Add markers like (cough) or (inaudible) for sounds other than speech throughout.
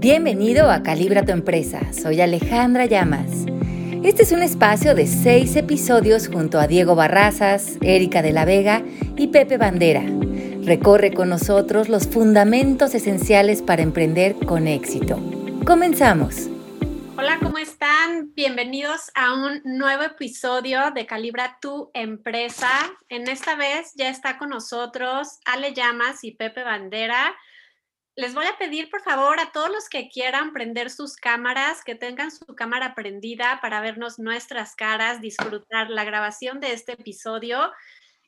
Bienvenido a Calibra tu empresa. Soy Alejandra Llamas. Este es un espacio de seis episodios junto a Diego Barrazas, Erika de la Vega y Pepe Bandera. Recorre con nosotros los fundamentos esenciales para emprender con éxito. Comenzamos. Hola, ¿cómo están? Bienvenidos a un nuevo episodio de Calibra tu empresa. En esta vez ya está con nosotros Ale Llamas y Pepe Bandera les voy a pedir, por favor, a todos los que quieran prender sus cámaras, que tengan su cámara prendida para vernos nuestras caras, disfrutar la grabación de este episodio.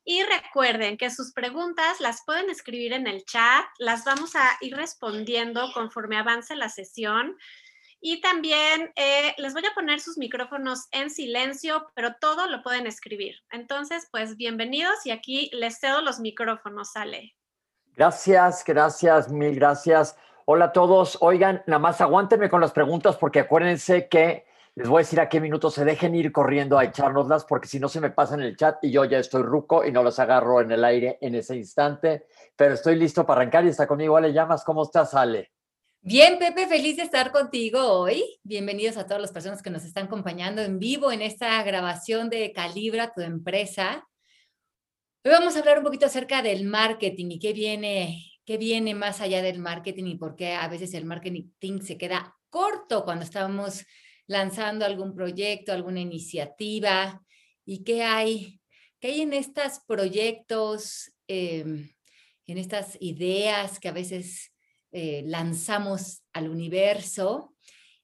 Y recuerden que sus preguntas las pueden escribir en el chat, las vamos a ir respondiendo conforme avance la sesión. Y también eh, les voy a poner sus micrófonos en silencio, pero todo lo pueden escribir. Entonces, pues bienvenidos y aquí les cedo los micrófonos, Ale. Gracias, gracias, mil gracias. Hola a todos. Oigan, nada más aguántenme con las preguntas porque acuérdense que les voy a decir a qué minuto se dejen ir corriendo a echárnoslas porque si no se me pasa en el chat y yo ya estoy ruco y no las agarro en el aire en ese instante. Pero estoy listo para arrancar y está conmigo Ale Llamas. ¿Cómo estás, Ale? Bien, Pepe, feliz de estar contigo hoy. Bienvenidos a todas las personas que nos están acompañando en vivo en esta grabación de Calibra tu empresa. Hoy vamos a hablar un poquito acerca del marketing y qué viene, qué viene más allá del marketing y por qué a veces el marketing se queda corto cuando estamos lanzando algún proyecto, alguna iniciativa. Y qué hay, qué hay en estos proyectos, em, en estas ideas que a veces eh, lanzamos al universo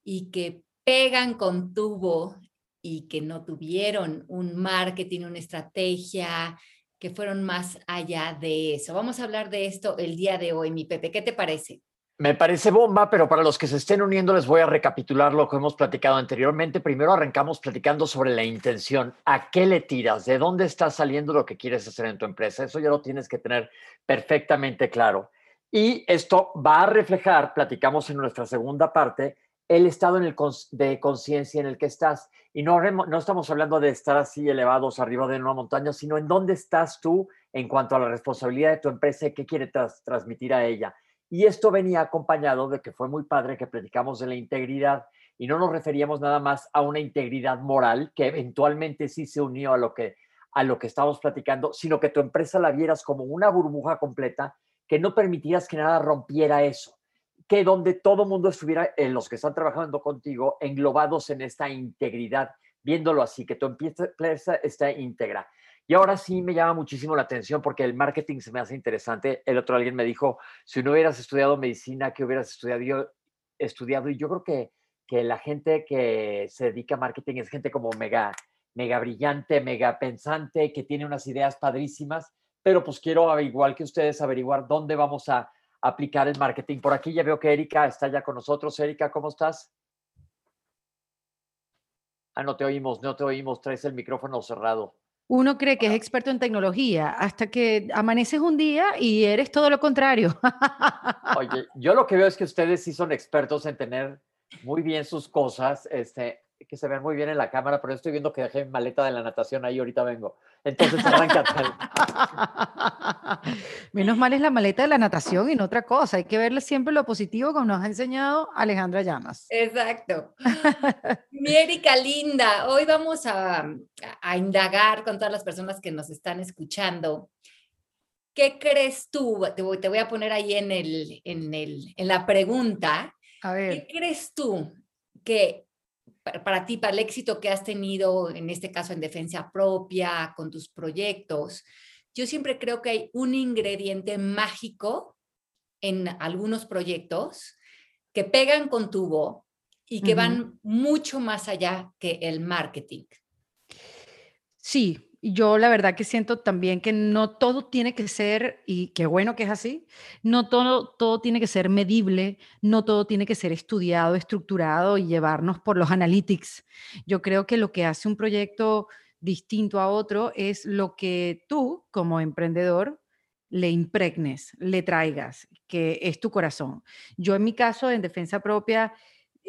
y que pegan con tubo y que no tuvieron un marketing, una estrategia, que fueron más allá de eso. Vamos a hablar de esto el día de hoy, mi Pepe. ¿Qué te parece? Me parece bomba, pero para los que se estén uniendo les voy a recapitular lo que hemos platicado anteriormente. Primero arrancamos platicando sobre la intención. ¿A qué le tiras? ¿De dónde está saliendo lo que quieres hacer en tu empresa? Eso ya lo tienes que tener perfectamente claro. Y esto va a reflejar, platicamos en nuestra segunda parte, el estado en el de conciencia en el que estás. Y no, no estamos hablando de estar así elevados arriba de una montaña, sino en dónde estás tú en cuanto a la responsabilidad de tu empresa y qué quiere transmitir a ella. Y esto venía acompañado de que fue muy padre que platicamos de la integridad y no nos referíamos nada más a una integridad moral que eventualmente sí se unió a lo que a lo que estamos platicando, sino que tu empresa la vieras como una burbuja completa que no permitieras que nada rompiera eso que donde todo mundo estuviera, en los que están trabajando contigo, englobados en esta integridad, viéndolo así, que tu empresa está íntegra. Y ahora sí me llama muchísimo la atención porque el marketing se me hace interesante. El otro alguien me dijo, si no hubieras estudiado medicina, ¿qué hubieras estudiado? estudiado? Y yo creo que, que la gente que se dedica a marketing es gente como mega, mega brillante, mega pensante, que tiene unas ideas padrísimas, pero pues quiero, igual que ustedes, averiguar dónde vamos a aplicar el marketing. Por aquí ya veo que Erika está ya con nosotros. Erika, ¿cómo estás? Ah, no te oímos, no te oímos, traes el micrófono cerrado. Uno cree que es experto en tecnología hasta que amaneces un día y eres todo lo contrario. (laughs) Oye, yo lo que veo es que ustedes sí son expertos en tener muy bien sus cosas, este, que se ven muy bien en la cámara, pero estoy viendo que dejé mi maleta de la natación ahí, ahorita vengo. Entonces arranca. (laughs) Menos mal es la maleta de la natación y no otra cosa. Hay que verle siempre lo positivo como nos ha enseñado Alejandra Llamas. Exacto. (laughs) Mi Erika linda, hoy vamos a, a indagar con todas las personas que nos están escuchando. ¿Qué crees tú? Te voy, te voy a poner ahí en, el, en, el, en la pregunta. A ver. ¿Qué crees tú que para ti, para el éxito que has tenido, en este caso en defensa propia, con tus proyectos, yo siempre creo que hay un ingrediente mágico en algunos proyectos que pegan con tubo y que van mucho más allá que el marketing. Sí, yo la verdad que siento también que no todo tiene que ser, y qué bueno que es así, no todo, todo tiene que ser medible, no todo tiene que ser estudiado, estructurado y llevarnos por los analytics. Yo creo que lo que hace un proyecto distinto a otro es lo que tú como emprendedor le impregnes, le traigas, que es tu corazón. Yo en mi caso, en defensa propia,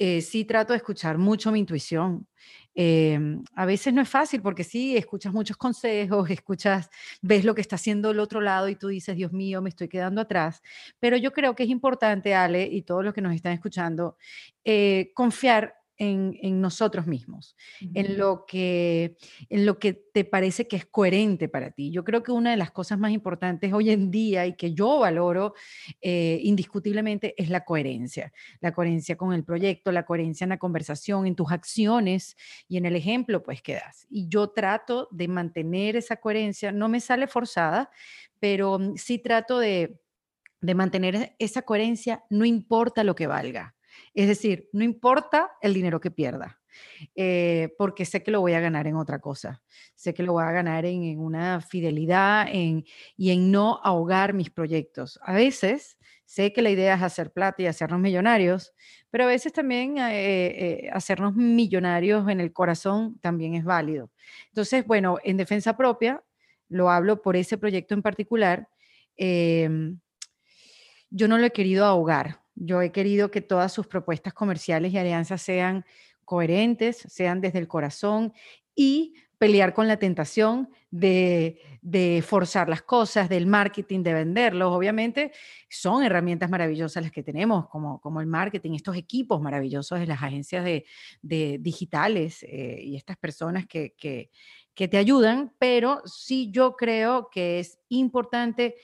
eh, sí trato de escuchar mucho mi intuición. Em, a veces no es fácil porque sí, escuchas muchos consejos, (laughs) escuchas, ves lo que está haciendo el otro lado y tú dices, Dios mío, me estoy quedando atrás. Pero yo creo que es importante, Ale, y todos los que nos están escuchando, eh, confiar en, nosotros mismos, en, lo que, en lo que te parece que es coherente para ti. Yo creo que una de las cosas más importantes hoy en día y que yo valoro eh, indiscutiblemente es la coherencia. La coherencia con el proyecto, la coherencia en la conversación, en tus acciones y en el ejemplo pues que das. Y yo trato de mantener esa coherencia, no me sale forzada, pero mm, sí trato de, de mantener esa coherencia, no importa lo que valga. Es decir, no importa el dinero que pierda, eh, porque sé que lo voy a ganar en otra cosa. Sé que lo voy a ganar en, una fidelidad en, y en no ahogar mis proyectos. A veces sé que la idea es hacer plata y hacernos millonarios, pero a veces también eh, eh, hacernos millonarios en el corazón también es válido. Entonces, bueno, en defensa propia, lo hablo por ese proyecto en particular, em, yo no lo he querido ahogar yo he querido que todas sus propuestas comerciales y alianzas sean coherentes, sean desde el corazón y pelear con la tentación de, forzar las cosas, del marketing, de venderlos. Obviamente son herramientas maravillosas las que tenemos, como, el marketing, estos equipos maravillosos de las agencias de, digitales eh, y estas personas que te ayudan, pero sí yo creo que es importante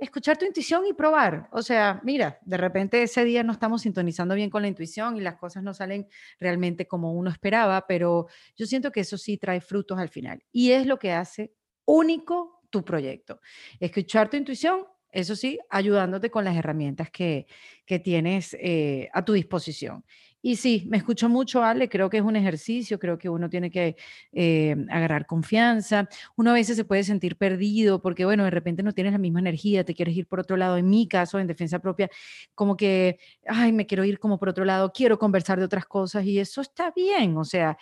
escuchar tu intuición y probar. O sea, mira, de repente ese día no estamos sintonizando bien con la intuición y las cosas no salen realmente como uno esperaba, pero yo siento que eso sí trae frutos al final. Y es lo que hace único tu proyecto. Escuchar tu intuición, eso sí, ayudándote con las herramientas que, que tienes eh, a tu disposición. Y sí, me escucho mucho, Ale, creo que es un ejercicio, creo que uno tiene que eh, agarrar confianza. Uno a veces se puede sentir perdido porque, bueno, de repente no tienes la misma energía, te quieres ir por otro lado. En mi caso, en defensa propia, como que, ay, me quiero ir como por otro lado, quiero conversar de otras cosas y eso está bien, o sea,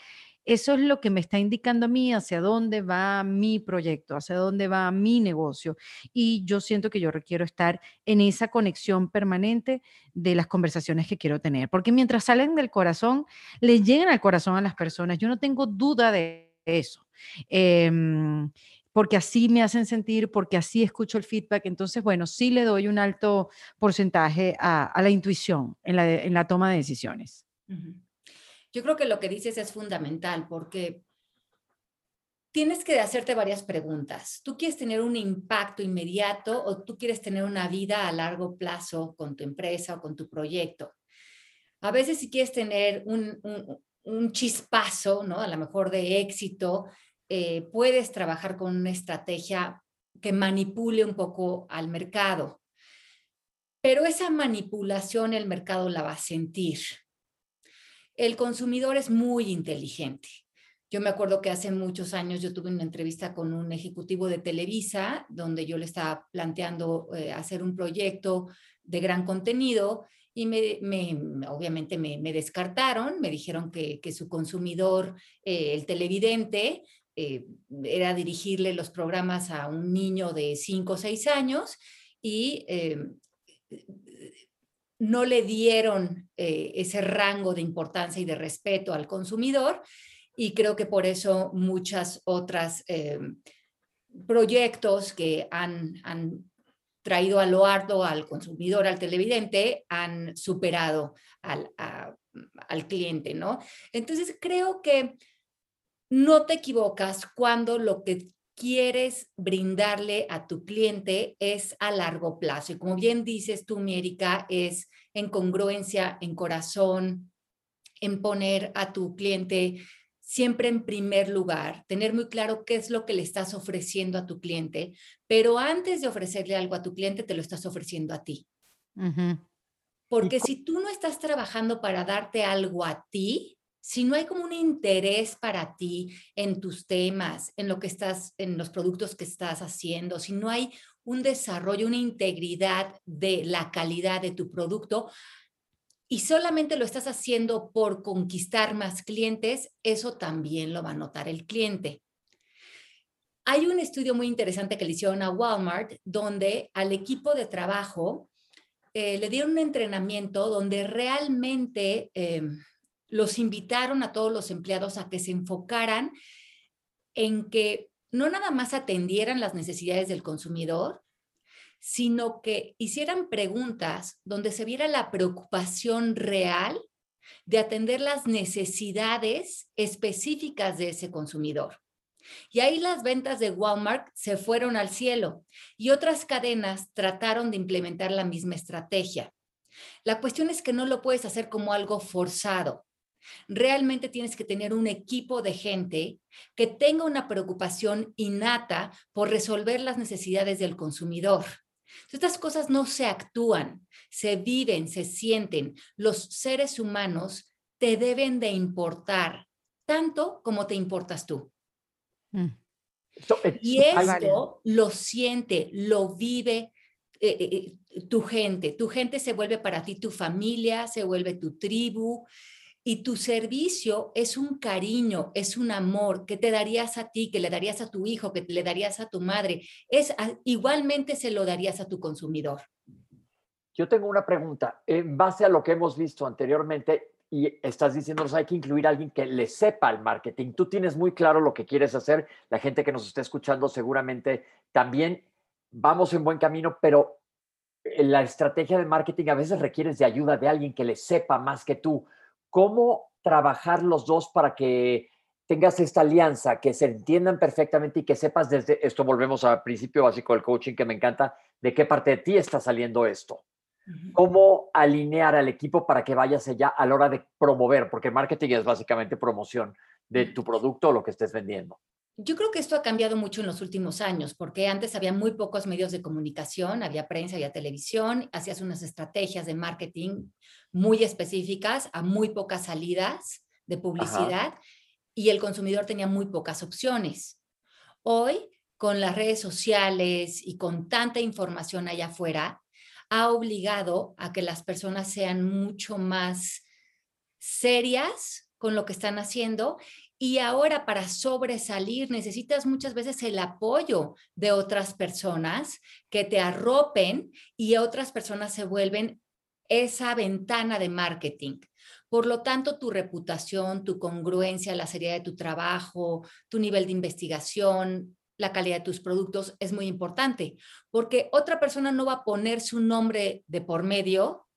eso es lo que me está indicando a mí hacia dónde va mi proyecto, hacia dónde va mi negocio. Y yo siento que yo requiero estar en esa conexión permanente de las conversaciones que quiero tener, porque mientras salen del corazón, le llegan al corazón a las personas. Yo no tengo duda de eso. Em, porque así me hacen sentir, porque así escucho el feedback. Entonces, bueno, sí le doy un alto porcentaje a, la intuición en la, en la, toma de decisiones. Yo creo que lo que dices es fundamental porque tienes que hacerte varias preguntas. ¿Tú quieres tener un impacto inmediato o tú quieres tener una vida a largo plazo con tu empresa o con tu proyecto? A veces si quieres tener un, chispazo, ¿no? A lo mejor de éxito, eh, puedes trabajar con una estrategia que manipule un poco al mercado. Pero esa manipulación el mercado la va a sentir el consumidor es muy inteligente. Yo me acuerdo que hace muchos años yo tuve una entrevista con un ejecutivo de Televisa, donde yo le estaba planteando eh, hacer un proyecto de gran contenido y me, obviamente me, descartaron, me dijeron que, su consumidor, eh, el televidente, eh, era dirigirle los programas a un niño de 5 o 6 años y no le dieron eh, ese rango de importancia y de respeto al consumidor y creo que por eso muchas otras eh, proyectos que han, traído a lo harto al consumidor, al televidente, han superado al, al cliente, ¿no? Entonces creo que no te equivocas cuando lo que quieres brindarle a tu cliente es a largo plazo. Y como bien dices tú, Miérica, es en congruencia, en corazón, en poner a tu cliente siempre en primer lugar, tener muy claro qué es lo que le estás ofreciendo a tu cliente, pero antes de ofrecerle algo a tu cliente, te lo estás ofreciendo a ti. Porque si tú no estás trabajando para darte algo a ti, si no hay como un interés para ti en tus temas, en lo que estás, en los productos que estás haciendo, si no hay un desarrollo, una integridad de la calidad de tu producto y solamente lo estás haciendo por conquistar más clientes, eso también lo va a notar el cliente. Hay un estudio muy interesante que le hicieron a Walmart donde al equipo de trabajo eh, le dieron un entrenamiento donde realmente em, los invitaron a todos los empleados a que se enfocaran en que no nada más atendieran las necesidades del consumidor, sino que hicieran preguntas donde se viera la preocupación real de atender las necesidades específicas de ese consumidor. Y ahí las ventas de Walmart se fueron al cielo y otras cadenas trataron de implementar la misma estrategia. La cuestión es que no lo puedes hacer como algo forzado. Realmente tienes que tener un equipo de gente que tenga una preocupación innata por resolver las necesidades del consumidor. Estas cosas no se actúan, se viven, se sienten. Los seres humanos te deben de importar tanto como te importas tú. Mm. y esto lo siente, lo vive eh, eh, eh, tu gente. Tu gente se vuelve para ti tu familia, se vuelve tu tribu. Y tu servicio es un cariño, es un amor que te darías a ti, que le darías a tu hijo, que le darías a tu madre. Es igualmente se lo darías a tu consumidor. Yo tengo una pregunta. En base a lo que hemos visto anteriormente, y estás diciéndonos hay que incluir a alguien que le sepa el marketing. Tú tienes muy claro lo que quieres hacer. La gente que nos está escuchando seguramente también vamos en buen camino, pero eh, la estrategia de marketing a veces requieres de ayuda de alguien que le sepa más que tú. ¿Cómo trabajar los dos para que tengas esta alianza, que se entiendan perfectamente y que sepas desde esto, volvemos al principio básico del coaching que me encanta, de qué parte de ti está saliendo esto? cómo alinear al equipo para que vayas allá a la hora de promover, porque marketing es básicamente promoción de tu producto o lo que estés vendiendo. Yo creo que esto ha cambiado mucho en los últimos años, porque antes había muy pocos medios de comunicación, había prensa, había televisión, hacías unas estrategias de marketing muy específicas a muy pocas salidas de publicidad y el consumidor tenía muy pocas opciones. Hoy, con las redes sociales y con tanta información allá afuera, ha obligado a que las personas sean mucho más serias con lo que están haciendo y ahora para sobresalir necesitas muchas veces el apoyo de otras personas que te arropen y otras personas se vuelven esa ventana de marketing. Por lo tanto, tu reputación, tu congruencia, la seriedad de tu trabajo, tu nivel de investigación, la calidad de tus productos es muy importante, porque otra persona no va a poner su nombre de por medio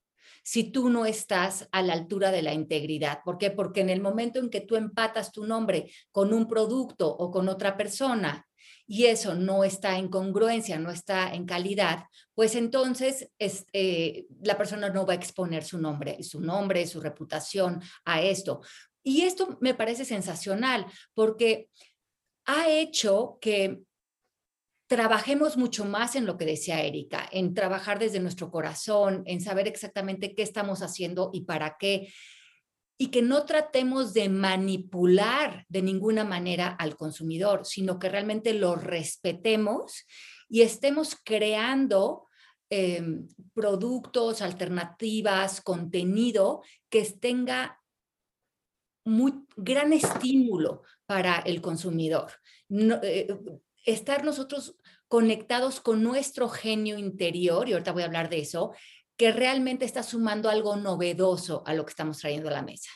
si tú no estás a la altura de la integridad. ¿Por qué? Porque en el momento en que tú empatas tu nombre con un producto o con otra persona y eso no está en congruencia, no está en calidad, pues entonces este, la persona no va a exponer su nombre, su nombre, su reputación a esto. Y esto me parece sensacional porque ha hecho que trabajemos mucho más en lo que decía Erika, en trabajar desde nuestro corazón, en saber exactamente qué estamos haciendo y para qué, y que no tratemos de manipular de ninguna manera al consumidor, sino que realmente lo respetemos y estemos creando em, productos, alternativas, contenido que tenga muy gran estímulo para el consumidor. Eh, estar nosotros conectados con nuestro genio interior, y ahorita voy a hablar de eso, que realmente está sumando algo novedoso a lo que estamos trayendo a la mesa.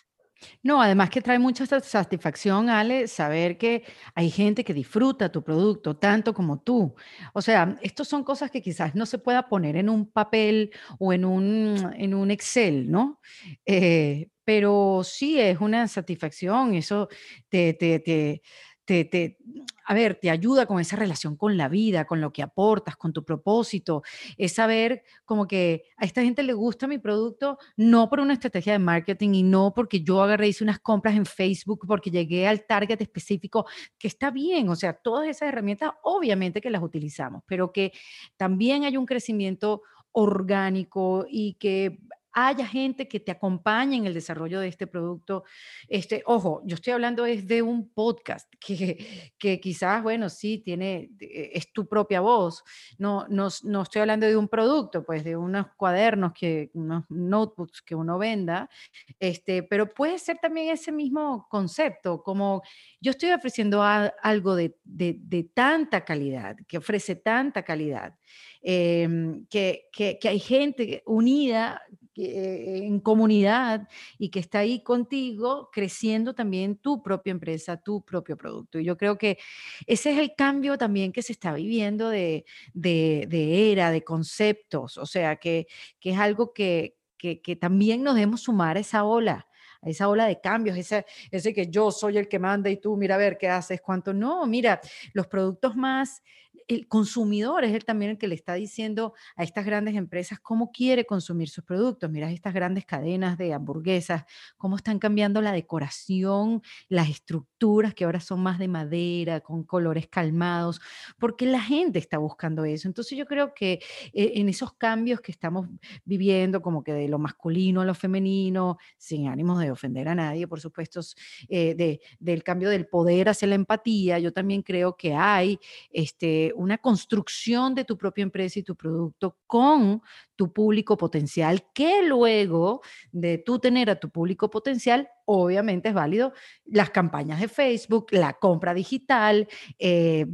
No, además que trae mucha satisfacción, Ale, saber que hay gente que disfruta tu producto tanto como tú. O sea, estos son cosas que quizás no se pueda poner en un papel o en un, en un Excel, ¿no? Eh, pero sí es una satisfacción, eso te, te, te, te, a ver, te ayuda con esa relación con la vida, con lo que aportas, con tu propósito, es saber como que a esta gente le gusta mi producto, no por una estrategia de marketing y no porque yo agarré, hice unas compras en Facebook, porque llegué al target específico, que está bien, o sea, todas esas herramientas obviamente que las utilizamos, pero que también hay un crecimiento orgánico y que haya gente que te acompañe en el desarrollo de este producto. Este, ojo, yo estoy hablando es de un podcast que, que quizás, bueno, sí, tiene, eh, es tu propia voz. No, no, no estoy hablando de un producto, pues de unos cuadernos, que, unos notebooks que uno venda, este, pero puede ser también ese mismo concepto, como yo estoy ofreciendo algo de, de, de, tanta calidad, que ofrece tanta calidad, em, que, que, que, hay gente unida eh, en comunidad y que está ahí contigo creciendo también tu propia empresa, tu propio producto. Y yo creo que ese es el cambio también que se está viviendo de, de, de era, de conceptos, o sea, que, que es algo que, que, que también nos debemos sumar a esa ola a esa ola de cambios, ese, ese que yo soy el que manda y tú mira a ver qué haces, cuánto. No, mira, los productos más el consumidor es él también el que le está diciendo a estas grandes empresas cómo quiere consumir sus productos. Mira estas grandes cadenas de hamburguesas, cómo están cambiando la decoración, las estructuras que ahora son más de madera, con colores calmados, porque la gente está buscando eso. Entonces yo creo que eh, en esos cambios que estamos viviendo, como que de lo masculino a lo femenino, sin ánimos de ofender a nadie, por supuesto, eh, de, del cambio del poder hacia la empatía, yo también creo que hay este, una construcción de tu propia empresa y tu producto con tu público potencial, que luego de tú tener a tu público potencial, obviamente es válido las campañas de Facebook, la compra digital, eh,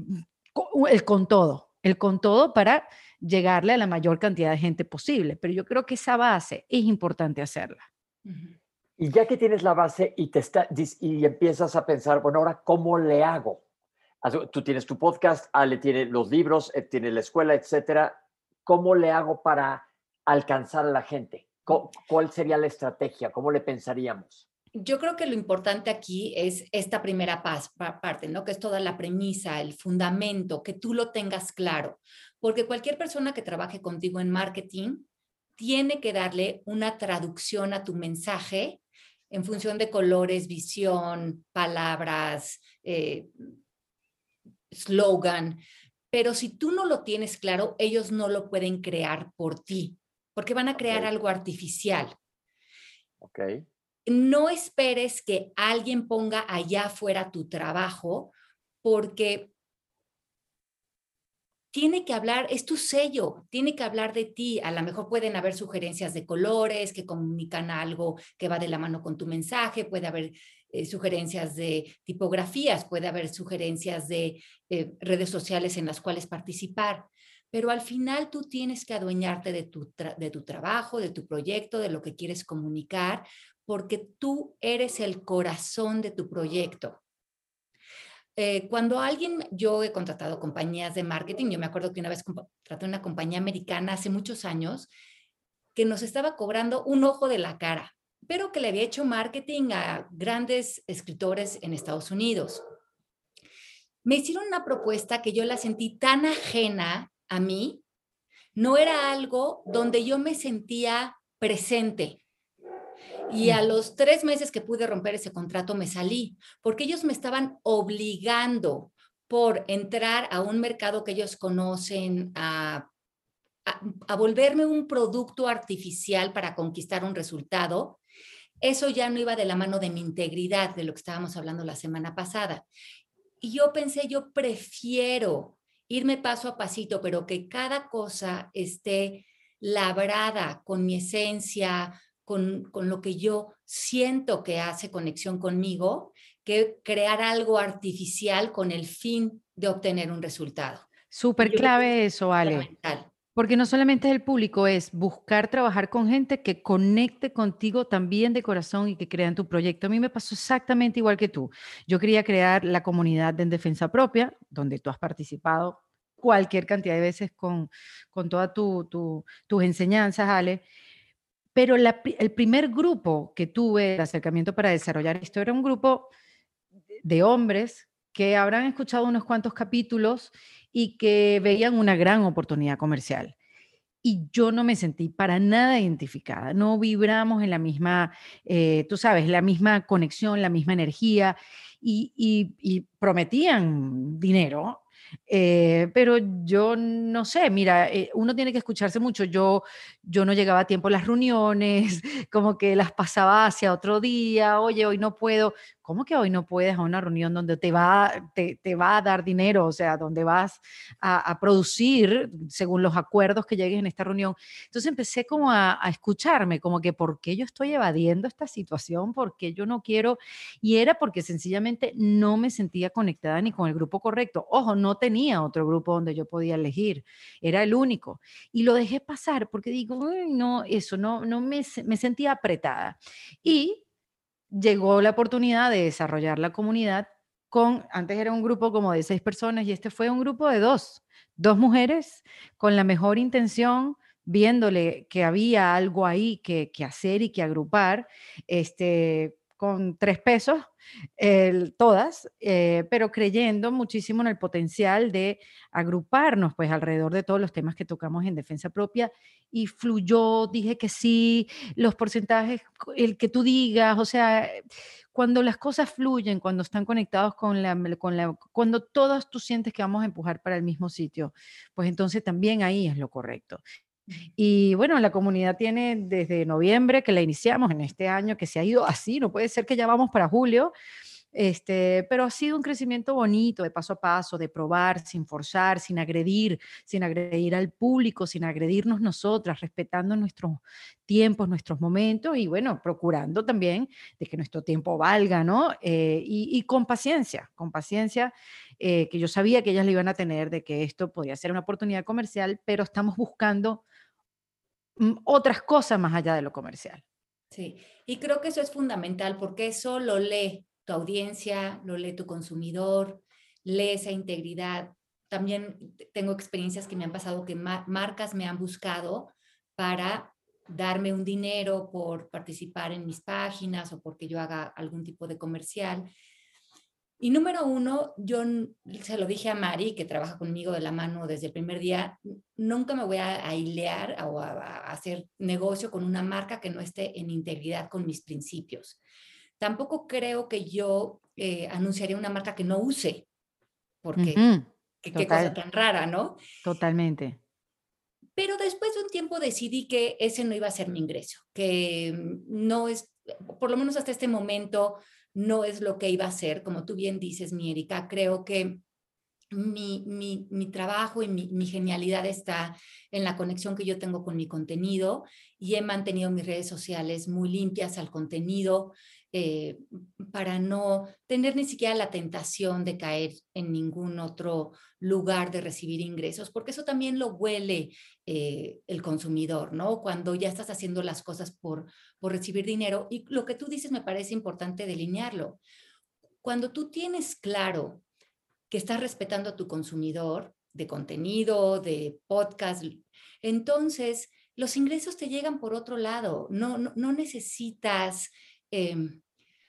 el con todo, el con todo para llegarle a la mayor cantidad de gente posible. Pero yo creo que esa base es importante hacerla. Y ya que tienes la base y, te está, y empiezas a pensar, bueno, ahora, ¿cómo le hago? Tú tienes tu podcast, Ale tiene los libros, eh, tiene la escuela, etcétera. ¿Cómo le hago para alcanzar a la gente? ¿Cuál sería la estrategia? ¿Cómo le pensaríamos? Yo creo que lo importante aquí es esta primera parte, ¿no? Que es toda la premisa, el fundamento, que tú lo tengas claro. Porque cualquier persona que trabaje contigo en marketing tiene que darle una traducción a tu mensaje en función de colores, visión, palabras, eh, slogan, pero si tú no lo tienes claro, ellos no lo pueden crear por ti, porque van a crear algo artificial. Ok. No esperes que alguien ponga allá afuera tu trabajo, porque tiene que hablar, es tu sello, tiene que hablar de ti. A lo mejor pueden haber sugerencias de colores que comunican algo que va de la mano con tu mensaje, puede haber eh, sugerencias de tipografías, puede haber sugerencias de eh, redes sociales en las cuales participar, pero al final tú tienes que adueñarte de tu, de tu trabajo, de tu proyecto, de lo que quieres comunicar, porque tú eres el corazón de tu proyecto. Eh, cuando alguien, yo he contratado compañías de marketing, yo me acuerdo que una vez contraté una compañía americana hace muchos años que nos estaba cobrando un ojo de la cara pero que le había hecho marketing a grandes escritores en Estados Unidos. Me hicieron una propuesta que yo la sentí tan ajena a mí, no era algo donde yo me sentía presente. Y a los tres meses que pude romper ese contrato me salí, porque ellos me estaban obligando por entrar a un mercado que ellos conocen, a, a volverme un producto artificial para conquistar un resultado eso ya no iba de la mano de mi integridad, de lo que estábamos hablando la semana pasada. Y yo pensé, yo prefiero irme paso a pasito, pero que cada cosa esté labrada con mi esencia, con, con, lo que yo siento que hace conexión conmigo, que crear algo artificial con el fin de obtener un resultado. Súper clave eso, Ale. Porque no solamente es el público, es buscar trabajar con gente que conecte contigo también de corazón y que crean tu proyecto. A mí me pasó exactamente igual que tú. Yo quería crear la comunidad de en defensa propia, donde tú has participado cualquier cantidad de veces con, con todas tu, tus enseñanzas, Ale. Pero el primer grupo que tuve de acercamiento para desarrollar esto era un grupo de hombres que habrán escuchado unos cuantos capítulos y que veían una gran oportunidad comercial. Y yo no me sentí para nada identificada, no vibramos en la misma, eh, tú sabes, la misma conexión, la misma energía y, prometían dinero, Eh, pero yo no sé, mira, eh, uno tiene que escucharse mucho. Yo, yo no llegaba a tiempo a las reuniones, (laughs) como que las pasaba hacia otro día, oye, hoy no puedo. ¿Cómo que hoy no puedes a una reunión donde te va, te, te va a dar dinero? O sea, donde vas a, producir según los acuerdos que llegues en esta reunión. Entonces empecé como a, a escucharme, como que por qué yo estoy evadiendo esta situación, por qué yo no quiero. Y era porque sencillamente no me sentía conectada ni con el grupo correcto. Ojo, no tenía otro grupo donde yo podía elegir, era el único. Y lo dejé pasar porque digo, no, eso, no, no me, me sentía apretada. Y llegó la oportunidad de desarrollar la comunidad con, antes era un grupo como de seis personas y este fue un grupo de dos, dos mujeres con la mejor intención, viéndole que había algo ahí que, que hacer y que agrupar, este, con tres pesos, todas, eh, pero creyendo muchísimo en el potencial de agruparnos pues alrededor de todos los temas que tocamos en defensa propia y fluyó, dije que sí, los porcentajes, el que tú digas, o sea, cuando las cosas fluyen, cuando están conectados con la, con la, cuando todos tú sientes que vamos a empujar para el mismo sitio, pues entonces también ahí es lo correcto. Y bueno, la comunidad tiene desde noviembre que la iniciamos en este año, que se ha ido así, no puede ser que ya vamos para julio, este, pero ha sido un crecimiento bonito, de paso a paso, de probar, sin forzar, sin agredir, sin agredir al público, sin agredirnos nosotras, respetando nuestros tiempos, nuestros momentos y bueno, procurando también de que nuestro tiempo valga, ¿no? Eh, y, y, con paciencia, con paciencia, eh, que yo sabía que ellas lo iban a tener, de que esto podía ser una oportunidad comercial, pero estamos buscando otras cosas más allá de lo comercial. Sí, y creo que eso es fundamental porque eso lo lee tu audiencia, lo lee tu consumidor, lee esa integridad. También tengo experiencias que me han pasado que marcas me han buscado para darme un dinero por participar en mis páginas o porque yo haga algún tipo de comercial. Y número uno, yo se lo dije a Mari, que trabaja conmigo de la mano desde el primer día, nunca me voy a ailear o a, a hacer negocio con una marca que no esté en integridad con mis principios. Tampoco creo que yo eh, anunciaría una marca que no use, porque uh -huh. qué, qué cosa tan rara, ¿no? Totalmente. Pero después de un tiempo decidí que ese no iba a ser mi ingreso, que no es, por lo menos hasta este momento, no es lo que iba a ser. Como tú bien dices, mi Erika, creo que mi, mi, mi trabajo y mi, mi, genialidad está en la conexión que yo tengo con mi contenido y he mantenido mis redes sociales muy limpias al contenido eh, para no tener ni siquiera la tentación de caer en ningún otro lugar de recibir ingresos, porque eso también lo huele eh, el consumidor, ¿no? Cuando ya estás haciendo las cosas por, por recibir dinero. Y lo que tú dices me parece importante delinearlo. Cuando tú tienes claro que estás respetando a tu consumidor de contenido, de podcast, entonces los ingresos te llegan por otro lado. No, no, no necesitas eh,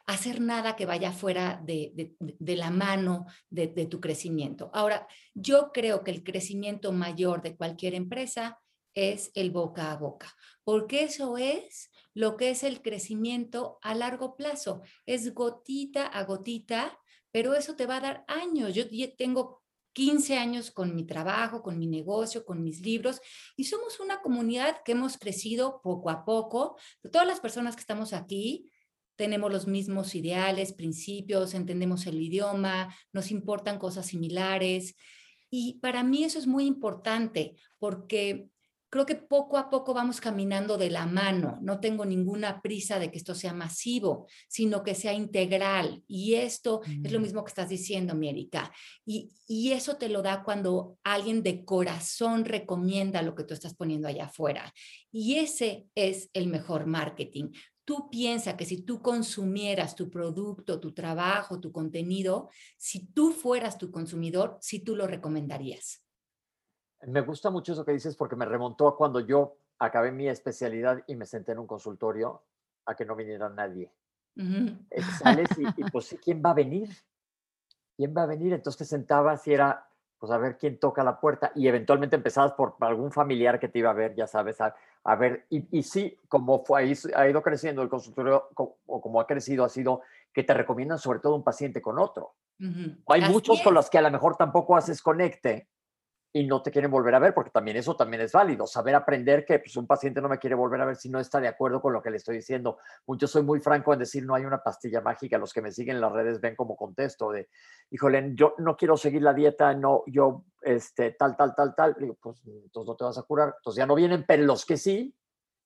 hacer nada que vaya fuera de, la mano de, de, tu crecimiento. Ahora, yo creo que el crecimiento mayor de cualquier empresa es el boca a boca, porque eso es lo que es el crecimiento a largo plazo. Es gotita a gotita, pero eso te va a dar años. Yo tengo 15 años con mi trabajo, con mi negocio, con mis libros, y somos una comunidad que hemos crecido poco a poco. Todas las personas que estamos aquí, tenemos los mismos ideales, principios, entendemos el idioma, nos importan cosas similares. Y para mí eso es muy importante porque creo que poco a poco vamos caminando de la mano. No tengo ninguna prisa de que esto sea masivo, sino que sea integral. Y esto mm. es lo mismo que estás diciendo, Mierica. Y, y eso te lo da cuando alguien de corazón recomienda lo que tú estás poniendo allá afuera. Y ese es el mejor marketing tú piensas que si tú consumieras tu producto, tu trabajo, tu contenido, si tú fueras tu consumidor, si tú lo recomendarías. Me gusta mucho eso que dices porque me remontó a cuando yo acabé mi especialidad y me senté en un consultorio a que no viniera nadie. Uh -huh. (laughs) Sales y, y, pues, ¿quién va a venir? ¿Quién va a venir? Entonces te sentabas y era, pues, a ver quién toca la puerta y eventualmente empezabas por algún familiar que te iba a ver, ya sabes, a, a ver, y, y, sí, como fue, ha ido creciendo el consultorio, o como ha crecido, ha sido que te recomiendan sobre todo un paciente con otro. Hay muchos con los que a lo mejor tampoco haces conecte y no te quieren volver a ver, porque también eso también es válido. Saber aprender que pues, un paciente no me quiere volver a ver si no está de acuerdo con lo que le estoy diciendo. Yo soy muy franco en decir, no hay una pastilla mágica. Los que me siguen en las redes ven como contesto de, híjole, yo no quiero seguir la dieta, no, yo, este, tal, tal, tal, tal. Digo, pues entonces no te vas a curar. Entonces ya no vienen, pero los que sí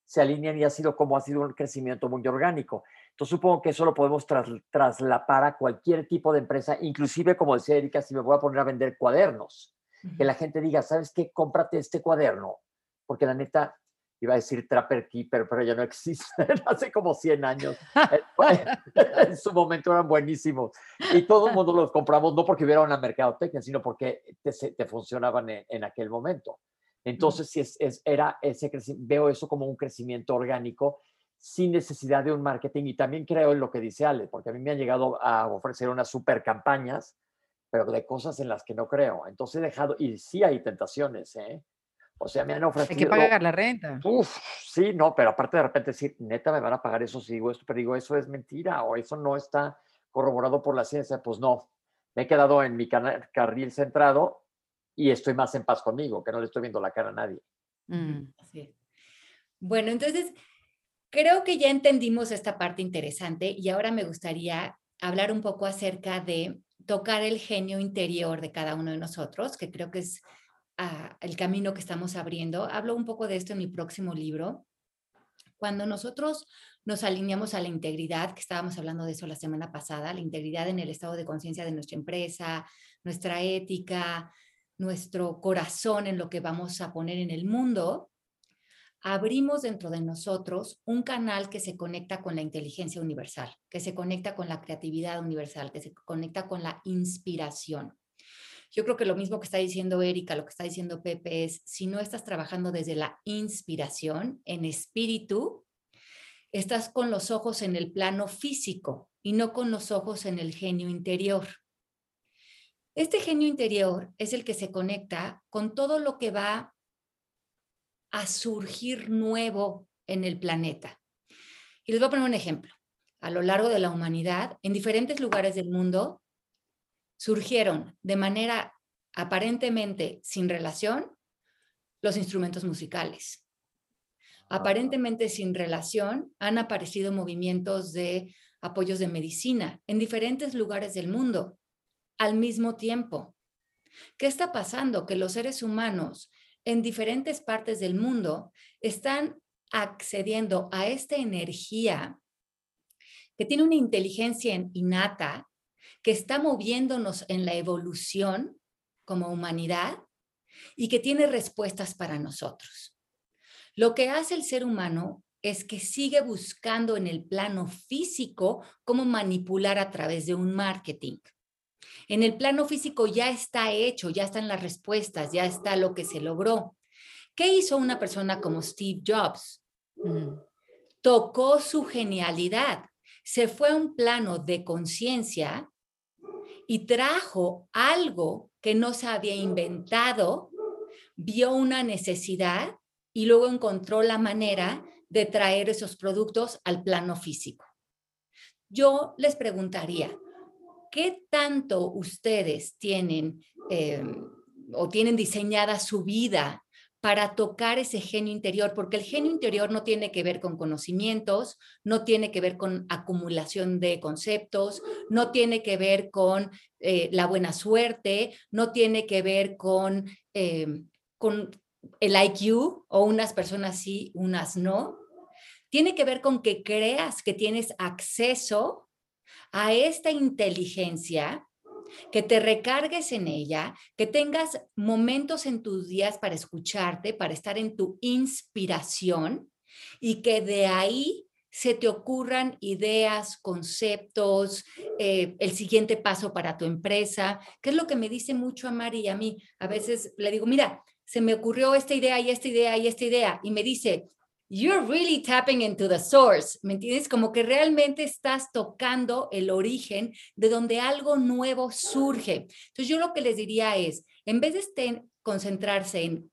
se alinean y ha sido como ha sido un crecimiento muy orgánico. Entonces supongo que eso lo podemos traslapar a cualquier tipo de empresa, inclusive como decía Erika, si me voy a poner a vender cuadernos que la gente diga, ¿sabes qué? Cómprate este cuaderno, porque la neta, iba a decir Trapper Keeper, pero ya no existe, (laughs) hace como 100 años. (laughs) (laughs) en su momento eran buenísimos. Y todo el mundo los compramos, no porque hubiera una mercadotecnia, sino porque te, te funcionaban en, aquel momento. Entonces, si es, es, era ese veo eso como un crecimiento orgánico sin necesidad de un marketing y también creo en lo que dice Ale, porque a mí me han llegado a ofrecer unas super campañas pero de cosas en las que no creo. Entonces he dejado, y sí hay tentaciones, ¿eh? O sea, me han ofrecido... Hay que pagar la renta. Uf, sí, no, pero aparte de repente decir, neta, me van a pagar eso si digo esto, pero digo, eso es mentira o eso no está corroborado por la ciencia, pues no. Me he quedado en mi carril centrado y estoy más en paz conmigo, que no le estoy viendo la cara a nadie. Mm. Bueno, entonces, creo que ya entendimos esta parte interesante y ahora me gustaría hablar un poco acerca de tocar el genio interior de cada uno de nosotros, que creo que es ah, el camino que estamos abriendo. Hablo un poco de esto en mi próximo libro. Cuando nosotros nos alineamos a la integridad, que estábamos hablando de eso la semana pasada, la integridad en el estado de conciencia de nuestra empresa, nuestra ética, nuestro corazón en lo que vamos a poner en el mundo, abrimos dentro de nosotros un canal que se conecta con la inteligencia universal, que se conecta con la creatividad universal, que se conecta con la inspiración. Yo creo que lo mismo que está diciendo Erika, lo que está diciendo Pepe es, si no estás trabajando desde la inspiración, en espíritu, estás con los ojos en el plano físico y no con los ojos en el genio interior. Este genio interior es el que se conecta con todo lo que va a surgir nuevo en el planeta. Y les voy a poner un ejemplo. A lo largo de la humanidad, en diferentes lugares del mundo, surgieron de manera aparentemente sin relación los instrumentos musicales. Aparentemente sin relación han aparecido movimientos de apoyos de medicina en diferentes lugares del mundo al mismo tiempo. ¿Qué está pasando? Que los seres humanos en diferentes partes del mundo están accediendo a esta energía que tiene una inteligencia innata, que está moviéndonos en la evolución como humanidad y que tiene respuestas para nosotros. Lo que hace el ser humano es que sigue buscando en el plano físico cómo manipular a través de un marketing. En el plano físico ya está hecho, ya están las respuestas, ya está lo que se logró. ¿Qué hizo una persona como Steve Jobs? Mm. Tocó su genialidad, se fue a un plano de conciencia y trajo algo que no se había inventado, vio una necesidad y luego encontró la manera de traer esos productos al plano físico. Yo les preguntaría, ¿qué tanto ustedes tienen em, o tienen diseñada su vida para tocar ese genio interior? Porque el genio interior no tiene que ver con conocimientos, no tiene que ver con acumulación de conceptos, no tiene que ver con eh, la buena suerte, no tiene que ver con, em, con el IQ o unas personas sí, unas no. Tiene que ver con que creas que tienes acceso a esta inteligencia, que te recargues en ella, que tengas momentos en tus días para escucharte, para estar en tu inspiración y que de ahí se te ocurran ideas, conceptos, eh, el siguiente paso para tu empresa, que es lo que me dice mucho a Mari y a mí. A veces le digo, mira, se me ocurrió esta idea y esta idea y esta idea, y me dice, you're really tapping into the source, ¿me entiendes? Como que realmente estás tocando el origen de donde algo nuevo surge. Entonces yo lo que les diría es, en vez de concentrarse en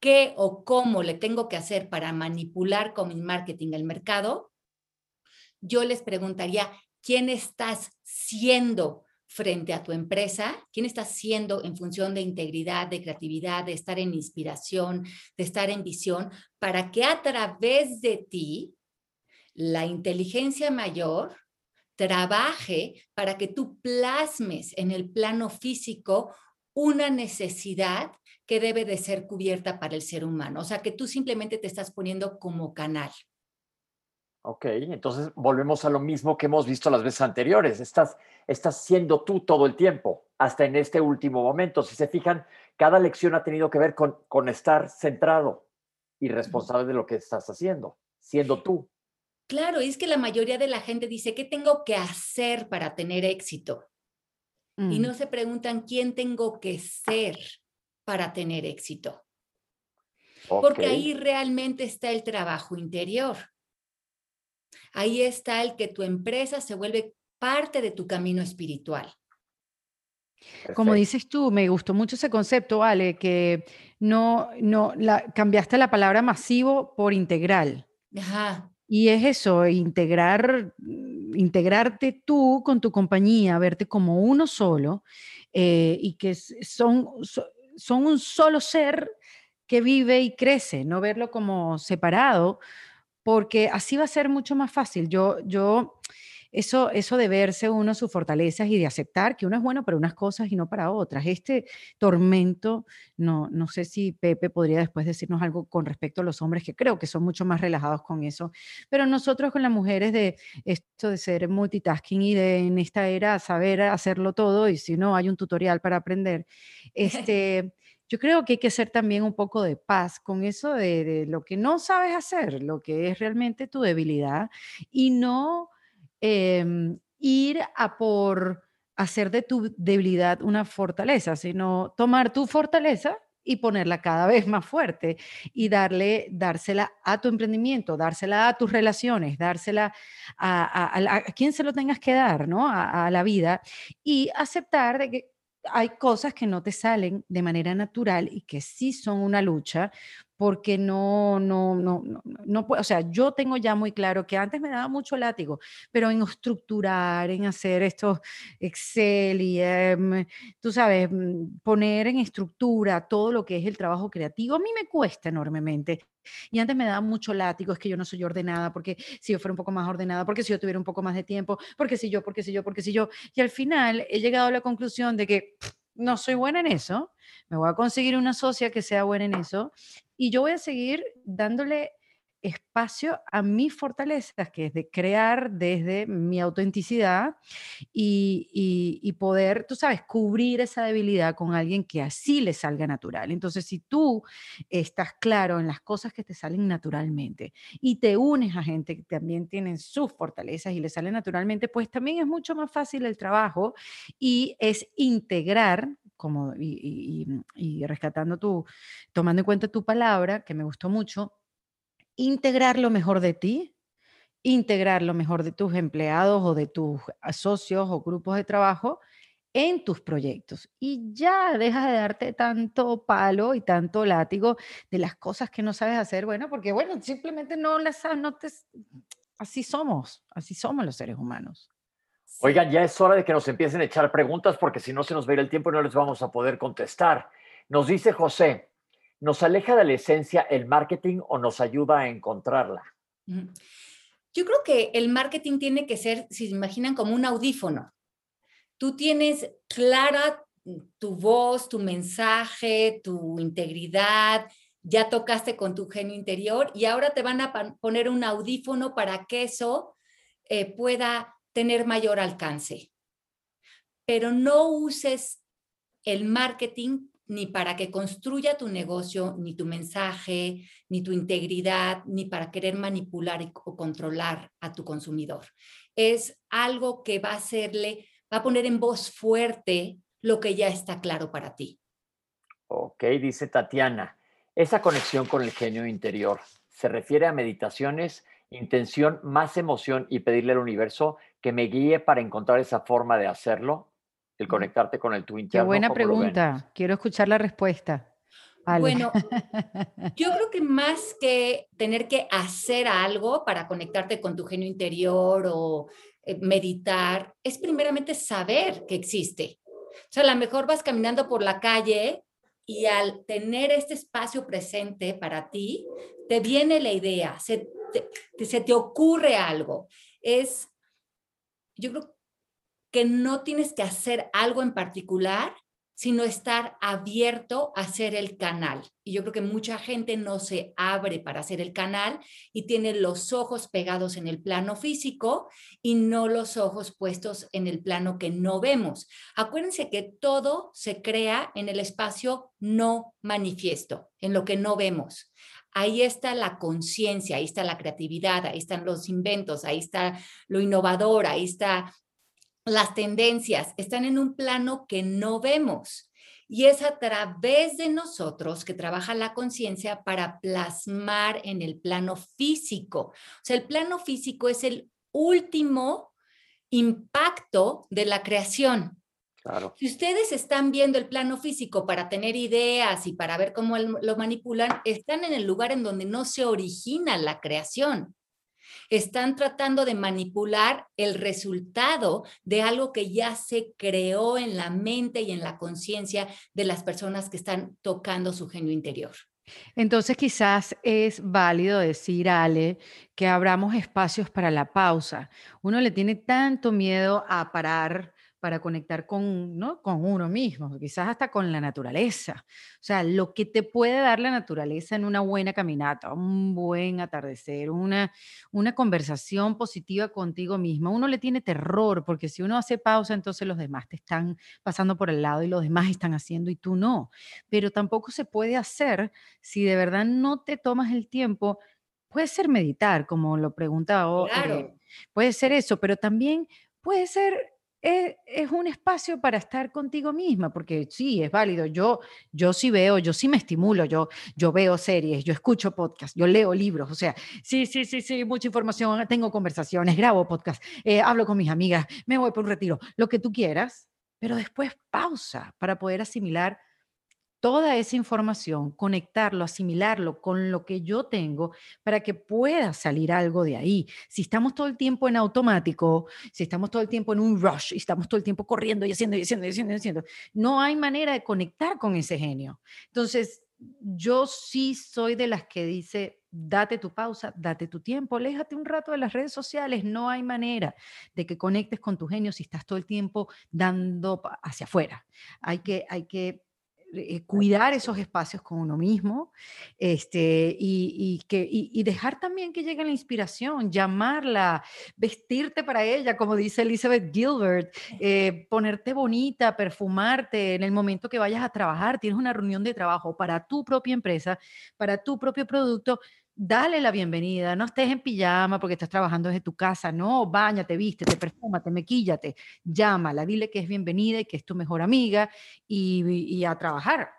qué o cómo le tengo que hacer para manipular con mi marketing el mercado, yo les preguntaría, ¿quién estás siendo frente a tu empresa? ¿Quién estás siendo en función de integridad, de creatividad, de estar en inspiración, de estar en visión, para que a través de ti la inteligencia mayor trabaje para que tú plasmes en el plano físico una necesidad que debe de ser cubierta para el ser humano. O sea, que tú simplemente te estás poniendo como canal. Ok, entonces volvemos a lo mismo que hemos visto las veces anteriores. Estás, estás siendo tú todo el tiempo, hasta en este último momento. Si se fijan, cada lección ha tenido que ver con, con estar centrado y responsable de lo que estás haciendo, siendo tú. Claro, es que la mayoría de la gente dice, ¿qué tengo que hacer para tener éxito? Y no mm. se preguntan quién tengo que ser para tener éxito. Porque ahí realmente está el trabajo interior. Ahí está el que tu empresa se vuelve parte de tu camino espiritual. Como dices tú, me gustó mucho ese concepto, Ale, que no, no, la, cambiaste la palabra masivo por integral. Ajá. Y es eso, integrar, integrarte tú con tu compañía, verte como uno solo eh, y que son, son un solo ser que vive y crece, no verlo como separado, porque así va a ser mucho más fácil. Yo, yo, eso, eso de verse uno sus fortalezas y de aceptar que uno es bueno para unas cosas y no para otras. Este tormento, no, no sé si Pepe podría después decirnos algo con respecto a los hombres, que creo que son mucho más relajados con eso, pero nosotros con las mujeres de esto de ser multitasking y de en esta era saber hacerlo todo y si no hay un tutorial para aprender, (laughs) este yo creo que hay que ser también un poco de paz con eso de, lo que no sabes hacer, lo que es realmente tu debilidad y no em, ir a por hacer de tu debilidad una fortaleza, sino tomar tu fortaleza y ponerla cada vez más fuerte y darle, dársela a tu emprendimiento, dársela a tus relaciones, dársela a, quien se lo tengas que dar, ¿no? A, a la vida y aceptar de que hay cosas que no te salen de manera natural y que sí son una lucha porque no, no, no, no, no, o sea, yo tengo ya muy claro que antes me daba mucho látigo, pero en estructurar, en hacer estos Excel y, em, tú sabes, mm, poner en estructura todo lo que es el trabajo creativo, a mí me cuesta enormemente. Y antes me daba mucho látigo, es que yo no soy ordenada, porque si yo fuera un poco más ordenada, porque si yo tuviera un poco más de tiempo, porque si yo, porque si yo, porque si yo. Y al final he llegado a la conclusión de que no soy buena en eso, me voy a conseguir una socia que sea buena en eso y yo voy a seguir dándole espacio a mis fortalezas, que es de crear desde mi autenticidad y, poder, tú sabes, cubrir esa debilidad con alguien que así le salga natural. Entonces, si tú estás claro en las cosas que te salen naturalmente y te unes a gente que también tienen sus fortalezas y le salen naturalmente, pues también es mucho más fácil el trabajo y es integrar como, y, y, rescatando tu, tomando en cuenta tu palabra, que me gustó mucho, integrar lo mejor de ti, integrar lo mejor de tus empleados o de tus socios o grupos de trabajo en tus proyectos y ya dejas de darte tanto palo y tanto látigo de las cosas que no sabes hacer, bueno, porque bueno, simplemente no las sabes, no te, así somos, así somos los seres humanos. Oigan, ya es hora de que nos empiecen a echar preguntas porque si no se nos va el tiempo y no les vamos a poder contestar. Nos dice José, ¿Nos aleja de la esencia el marketing o nos ayuda a encontrarla? Yo creo que el marketing tiene que ser, si se imaginan, como un audífono. Tú tienes clara tu voz, tu mensaje, tu integridad, ya tocaste con tu genio interior y ahora te van a poner un audífono para que eso eh, pueda tener mayor alcance. Pero no uses el marketing ni para que construya tu negocio, ni tu mensaje, ni tu integridad, ni para querer manipular o controlar a tu consumidor. Es algo que va a hacerle, va a poner en voz fuerte lo que ya está claro para ti. Ok, dice Tatiana, esa conexión con el genio interior se refiere a meditaciones, intención, más emoción y pedirle al universo que me guíe para encontrar esa forma de hacerlo el conectarte con el tu interno. Qué buena pregunta. Quiero escuchar la respuesta. Bueno, (laughs) yo creo que más que tener que hacer algo para conectarte con tu genio interior o eh, meditar, es primeramente saber que existe. O sea, a lo mejor vas caminando por la calle y al tener este espacio presente para ti, te viene la idea, se te, se te ocurre algo. Es, yo creo que no tienes que hacer algo en particular, sino estar abierto a ser el canal. Y yo creo que mucha gente no se abre para hacer el canal y tiene los ojos pegados en el plano físico y no los ojos puestos en el plano que no vemos. Acuérdense que todo se crea en el espacio no manifiesto, en lo que no vemos. Ahí está la conciencia, ahí está la creatividad, ahí están los inventos, ahí está lo innovador, ahí está las tendencias están en un plano que no vemos. Y es a través de nosotros que trabaja la conciencia para plasmar en el plano físico. O sea, el plano físico es el último impacto de la creación. Claro. Si ustedes están viendo el plano físico para tener ideas y para ver cómo lo manipulan, están en el lugar en donde no se origina la creación están tratando de manipular el resultado de algo que ya se creó en la mente y en la conciencia de las personas que están tocando su genio interior. Entonces quizás es válido decir, Ale, que abramos espacios para la pausa. Uno le tiene tanto miedo a parar para conectar con, ¿no? con uno mismo, quizás hasta con la naturaleza. O sea, lo que te puede dar la naturaleza en una buena caminata, un buen atardecer, una, una conversación positiva contigo mismo. Uno le tiene terror porque si uno hace pausa, entonces los demás te están pasando por el lado y los demás están haciendo y tú no. Pero tampoco se puede hacer si de verdad no te tomas el tiempo. Puede ser meditar, como lo preguntaba. Claro. Eh, puede ser eso, pero también puede ser es, un espacio para estar contigo misma, porque sí, es válido. Yo, yo sí veo, yo sí me estimulo, yo, yo veo series, yo escucho podcasts, yo leo libros, o sea, sí, sí, sí, sí, mucha información, tengo conversaciones, grabo podcasts, eh, hablo con mis amigas, me voy por un retiro, lo que tú quieras, pero después pausa para poder asimilar toda esa información, conectarlo, asimilarlo con lo que yo tengo para que pueda salir algo de ahí. Si estamos todo el tiempo en automático, si estamos todo el tiempo en un rush y estamos todo el tiempo corriendo y haciendo y haciendo y haciendo y haciendo, no hay manera de conectar con ese genio. Entonces, yo sí soy de las que dice, date tu pausa, date tu tiempo, aléjate un rato de las redes sociales, no hay manera de que conectes con tu genio si estás todo el tiempo dando hacia afuera. Hay que, hay que eh, cuidar esos espacios con uno mismo este, y, que, y, dejar también que llegue la inspiración, llamarla, vestirte para ella, como dice Elizabeth Gilbert, eh, ponerte bonita, perfumarte en el momento que vayas a trabajar, tienes una reunión de trabajo para tu propia empresa, para tu propio producto, dale la bienvenida, no estés en pijama porque estás trabajando desde tu casa, no, bañate, vístete, perfúmate, mequíllate, llámala, dile que es bienvenida y que es tu mejor amiga y, y a trabajar.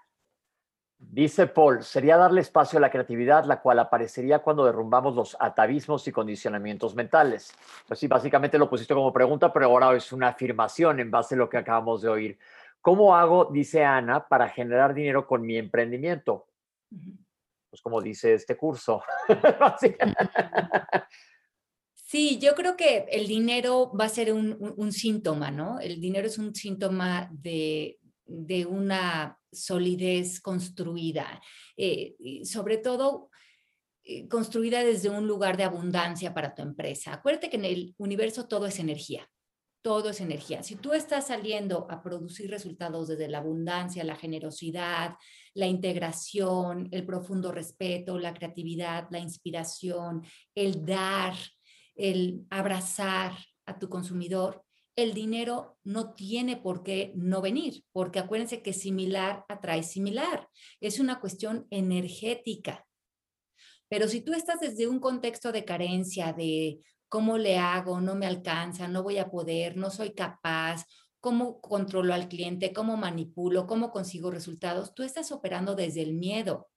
Dice Paul, sería darle espacio a la creatividad, la cual aparecería cuando derrumbamos los atavismos y condicionamientos mentales. Pues sí, básicamente lo pusiste como pregunta, pero ahora es una afirmación en base a lo que acabamos de oír. ¿Cómo hago, dice Ana, para generar dinero con mi emprendimiento? Pues como dice este curso. (laughs) sí, yo creo que el dinero va a ser un, síntoma, ¿no? El dinero es un síntoma de, una solidez construida, eh, sobre todo eh, construida desde un lugar de abundancia para tu empresa. Acuérdate que en el universo todo es energía todo es energía. Si tú estás saliendo a producir resultados desde la abundancia, la generosidad, la integración, el profundo respeto, la creatividad, la inspiración, el dar, el abrazar a tu consumidor, el dinero no tiene por qué no venir, porque acuérdense que similar atrae similar. Es una cuestión energética. Pero si tú estás desde un contexto de carencia, de ¿Cómo le hago? No me alcanza, no voy a poder, no soy capaz. ¿Cómo controlo al cliente? ¿Cómo manipulo? ¿Cómo consigo resultados? Tú estás operando desde el miedo.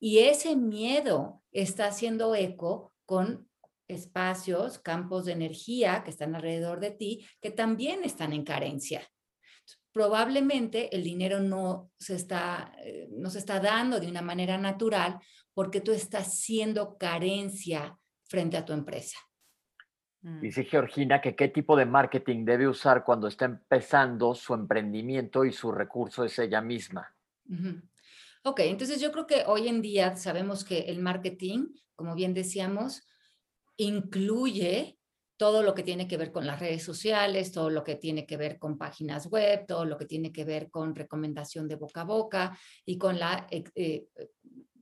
Y ese miedo está haciendo eco con espacios, campos de energía que están alrededor de ti, que también están en carencia. Probablemente el dinero no se está, eh, no se está dando de una manera natural porque tú estás siendo carencia frente a tu empresa. Mm. Dice Georgina que qué tipo de marketing debe usar cuando está empezando su emprendimiento y su recurso es ella misma. Ok, entonces yo creo que hoy en día sabemos que el marketing, como bien decíamos, incluye todo lo que tiene que ver con las redes sociales, todo lo que tiene que ver con páginas web, todo lo que tiene que ver con recomendación de boca a boca y con, la, eh, eh,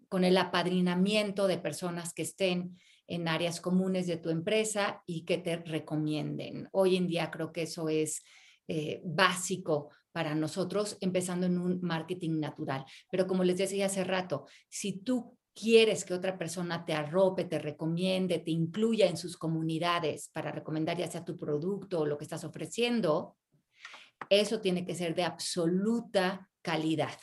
con el apadrinamiento de personas que estén en áreas comunes de tu empresa y que te recomienden. Hoy en día creo que eso es eh, básico para nosotros, empezando en un marketing natural. Pero como les decía hace rato, si tú quieres que otra persona te arrope, te recomiende, te incluya en sus comunidades para recomendar ya sea tu producto o lo que estás ofreciendo, eso tiene que ser de absoluta calidad.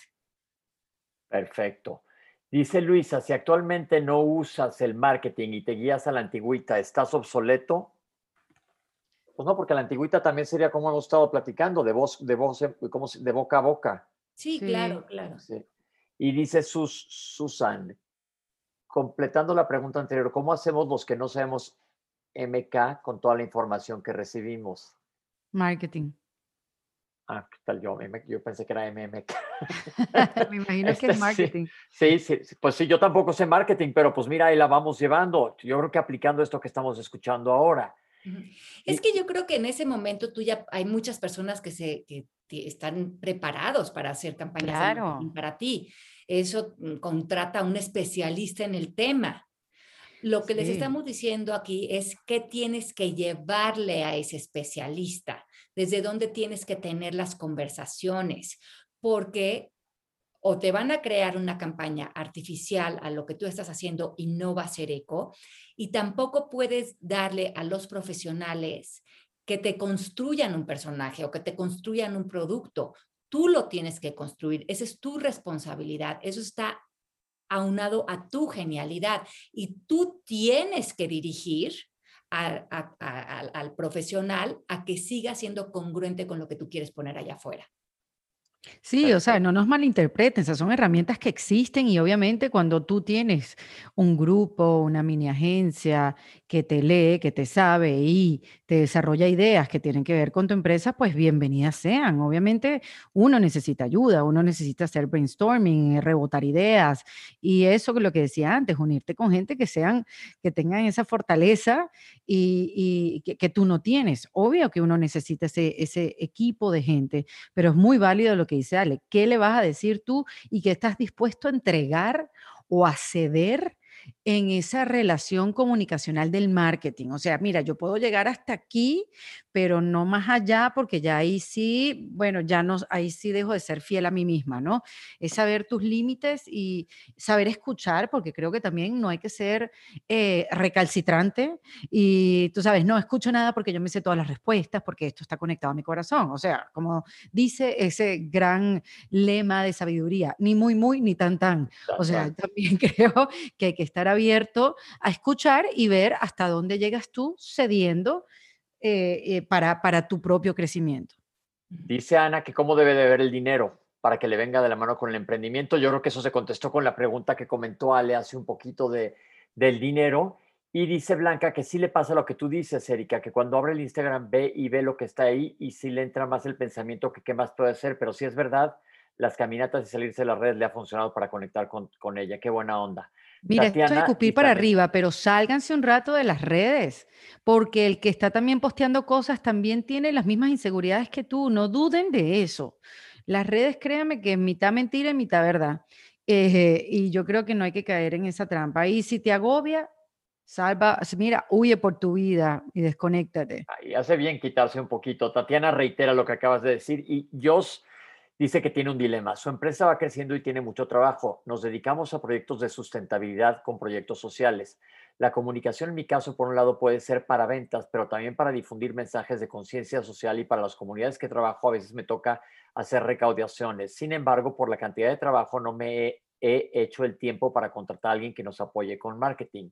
Perfecto. Dice Luisa, si actualmente no usas el marketing y te guías a la antigüita, ¿estás obsoleto? Pues no, porque la antigüita también sería como hemos estado platicando, de voz, de voz, como de boca a boca. Sí, claro, claro. Y dice Sus, Susan, completando la pregunta anterior, ¿cómo hacemos los que no sabemos MK con toda la información que recibimos? Marketing. Ah, ¿qué tal yo? Yo pensé que era MMK. (laughs) Me (laughs) imagino que es este, marketing. Sí, sí, pues sí, yo tampoco sé marketing, pero pues mira, ahí la vamos llevando. Yo creo que aplicando esto que estamos escuchando ahora. Es que yo creo que en ese momento tú ya hay muchas personas que se que están preparados para hacer campañas para ti. Eso mm, contrata a un especialista en el tema. Lo que les estamos diciendo aquí es qué tienes que llevarle a ese especialista desde dónde tienes que tener las conversaciones, porque o te van a crear una campaña artificial a lo que tú estás haciendo y no va a ser eco, y tampoco puedes darle a los profesionales que te construyan un personaje o que te construyan un producto. Tú lo tienes que construir, esa es tu responsabilidad, eso está aunado a tu genialidad y tú tienes que dirigir al profesional a que siga siendo congruente con lo que tú quieres poner allá afuera. Sí, o sea, no nos malinterpreten, esas son herramientas que existen y obviamente cuando tú tienes un grupo, una mini agencia que te lee, que te sabe y te desarrolla ideas que tienen que ver con tu empresa, pues bienvenidas sean. Obviamente uno necesita ayuda, uno necesita hacer brainstorming, rebotar ideas y eso que lo que decía antes, unirte con gente que sean, que tengan esa fortaleza y, que, tú no tienes. Obvio que uno necesita ese, ese equipo de gente, pero es muy válido lo que dice Ale. ¿Qué le vas a decir tú y qué estás dispuesto a entregar o a ceder en esa relación comunicacional del marketing. O sea, mira, yo puedo llegar hasta aquí, pero no más allá, porque ya ahí sí, bueno, ya no, ahí sí dejo de ser fiel a mí misma, ¿no? Es saber tus límites y saber escuchar, porque creo que también no hay que ser eh, recalcitrante y tú sabes, no escucho nada porque yo me sé todas las respuestas, porque esto está conectado a mi corazón. O sea, como dice ese gran lema de sabiduría, ni muy, muy, ni tan, tan. O sea, (laughs) también creo que hay que estar abierto a escuchar y ver hasta dónde llegas tú cediendo eh, eh, para, para tu propio crecimiento. Dice Ana que cómo debe de ver el dinero para que le venga de la mano con el emprendimiento. Yo creo que eso se contestó con la pregunta que comentó Ale hace un poquito de, del dinero. Y dice Blanca que sí le pasa lo que tú dices, Erika, que cuando abre el Instagram ve y ve lo que está ahí y sí le entra más el pensamiento que qué más puede hacer, pero sí es verdad, las caminatas y salirse de las redes le ha funcionado para conectar con, con ella. Qué buena onda. Mira, esto es escupir para arriba, pero sálganse un rato de las redes, porque el que está también posteando cosas también tiene las mismas inseguridades que tú. No duden de eso. Las redes, créanme que es mitad mentira y mitad verdad. Eh, y yo creo que no hay que caer en esa trampa. Y si te agobia, salva, mira, huye por tu vida y desconéctate. Y hace bien quitarse un poquito. Tatiana reitera lo que acabas de decir y Jos Dice que tiene un dilema. Su empresa va creciendo y tiene mucho trabajo. Nos dedicamos a proyectos de sustentabilidad con proyectos sociales. La comunicación en mi caso, por un lado, puede ser para ventas, pero también para difundir mensajes de conciencia social y para las comunidades que trabajo a veces me toca hacer recaudaciones. Sin embargo, por la cantidad de trabajo no me he, he hecho el tiempo para contratar a alguien que nos apoye con marketing.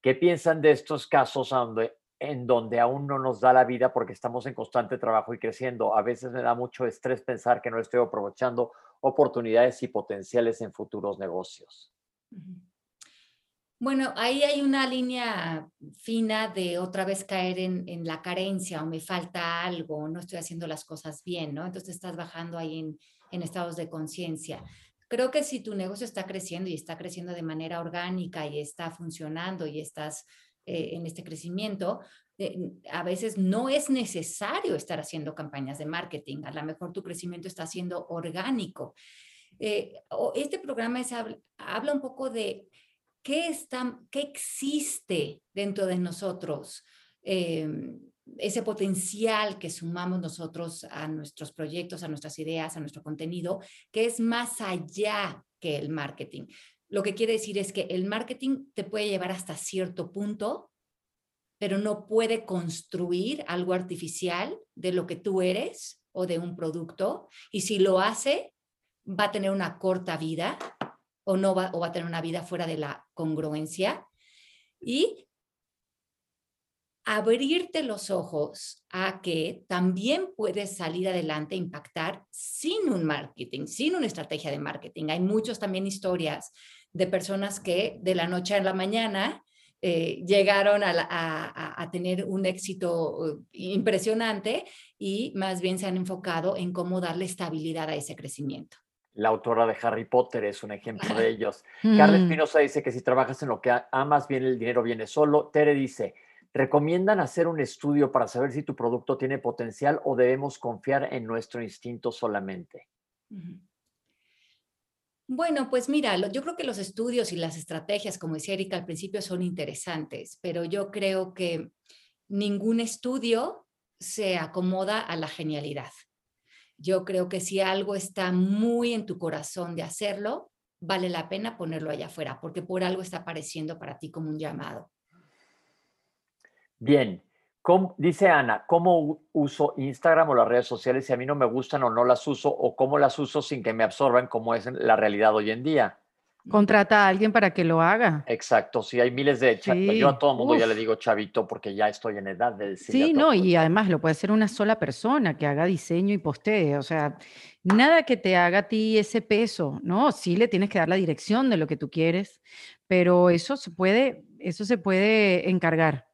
¿Qué piensan de estos casos donde en donde aún no nos da la vida porque estamos en constante trabajo y creciendo. A veces me da mucho estrés pensar que no estoy aprovechando oportunidades y potenciales en futuros negocios. Bueno, ahí hay una línea fina de otra vez caer en, la carencia o me falta algo, no estoy haciendo las cosas bien, ¿no? Entonces estás bajando ahí en estados de conciencia. Creo que si tu negocio está creciendo y está creciendo de manera orgánica y está funcionando y estás eh, en este crecimiento, eh, a veces no es necesario estar haciendo campañas de marketing. A lo mejor tu crecimiento está siendo orgánico. Eh, este programa es, habla un poco de ¿qué, está, qué existe dentro de nosotros? Em, ese potencial que sumamos nosotros a nuestros proyectos, a nuestras ideas, a nuestro contenido, que es más allá que el marketing. Lo que quiere decir es que el marketing te puede llevar hasta cierto punto, pero no puede construir algo artificial de lo que tú eres o de un producto. Y si lo hace, va a tener una corta vida o no va, o va a tener una vida fuera de la congruencia. Y abrirte los ojos a que también puedes salir adelante, impactar sin un marketing, sin una estrategia de marketing. Hay muchos también historias de personas que de la noche a la mañana eh, llegaron a, a, tener un éxito uh, impresionante y más bien se han enfocado en cómo darle estabilidad a ese crecimiento. La autora de Harry Potter es un ejemplo de ellos. Carla mm. Espinosa dice que si trabajas en lo que amas, bien el dinero viene solo. Tere dice, ¿recomiendan hacer un estudio para saber si tu producto tiene potencial o debemos confiar en nuestro instinto solamente? Bueno, pues mira, yo creo que los estudios y las estrategias, como decía Erika al principio, son interesantes, pero yo creo que ningún estudio se acomoda a la genialidad. Yo creo que si algo está muy en tu corazón de hacerlo, vale la pena ponerlo allá afuera, porque por algo está apareciendo para ti como un llamado. Bien, dice Ana, ¿cómo uso Instagram o las redes sociales si a mí no me gustan o no las uso o cómo las uso sin que me absorban como es la realidad hoy en día? Contrata a alguien para que lo haga. Exacto, sí, hay miles de chavitos. Yo a todo el mundo ya le digo chavito porque ya estoy en edad de Sí, no, y además lo puede hacer una sola persona que haga diseño y postee. O sea, nada que te haga a ti ese peso, ¿no? Sí le tienes que dar la dirección de lo que tú quieres, pero eso se puede, eso se puede encargar.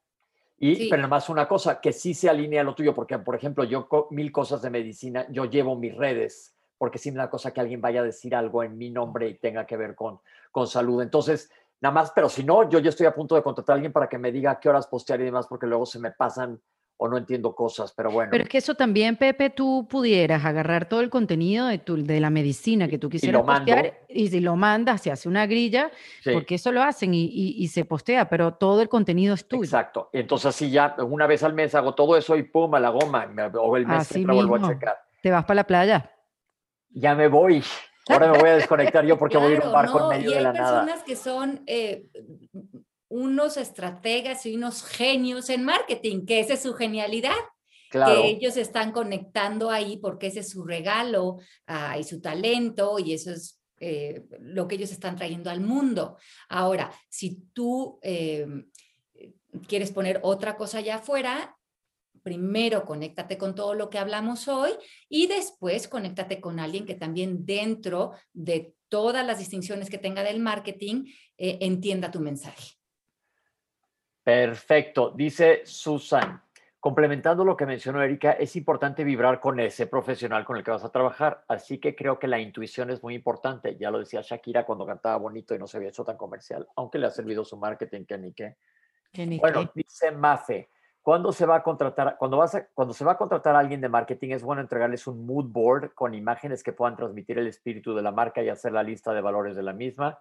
Y, pero más una cosa, que sí se alinea a lo tuyo, porque, por ejemplo, yo mil cosas de medicina, yo llevo mis redes porque sí me da cosa que alguien vaya a decir algo en mi nombre y tenga que ver con, con salud. Entonces, nada más, pero si no, yo ya estoy a punto de contratar a alguien para que me diga qué horas postear y demás, porque luego se me pasan o no entiendo cosas, pero bueno. Pero es que eso también, Pepe, tú pudieras agarrar todo el contenido de, tu, de la medicina que tú quisieras postear y si lo mandas, se hace una grilla, porque eso lo hacen y, y, se postea, pero todo el contenido es tuyo. Exacto. Entonces así ya una vez al mes hago todo eso y pum, a la goma, o el mes así vuelvo a checar. Te vas para la playa ya me voy. Ahora me voy a desconectar yo porque voy a ir a un barco en medio de la nada. Hay personas que son eh, unos estrategas y unos genios en marketing, que esa es su genialidad. Que ellos están conectando ahí porque ese es su regalo ah, y su talento y eso es eh, lo que ellos están trayendo al mundo. Ahora, si tú eh, quieres poner otra cosa allá afuera, primero conéctate con todo lo que hablamos hoy y después conéctate con alguien que también dentro de todas las distinciones que tenga del marketing eh, entienda tu mensaje. Perfecto. Dice Susan, complementando lo que mencionó Erika, es importante vibrar con ese profesional con el que vas a trabajar. Así que creo que la intuición es muy importante. Ya lo decía Shakira cuando cantaba bonito y no se había hecho tan comercial, aunque le ha servido su marketing que ni qué. Bueno, dice Mafe, cuando se va a contratar, cuando, vas cuando se va a contratar a alguien de marketing, es bueno entregarles un mood board con imágenes que puedan transmitir el espíritu de la marca y hacer la lista de valores de la misma.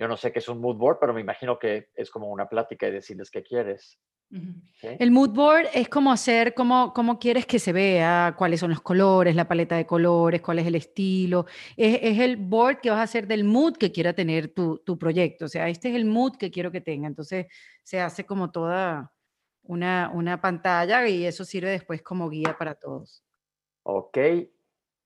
Yo no sé qué es un mood board, pero me imagino que es como una plática y decirles qué quieres. El mood board es como hacer, cómo, cómo quieres que se vea, cuáles son los colores, la paleta de colores, cuál es el estilo. Es, es el board que vas a hacer del mood que quiera tener tu, tu proyecto. O sea, este es el mood que quiero que tenga. Entonces se hace como toda, una, una pantalla y eso sirve después como guía para todos. Ok.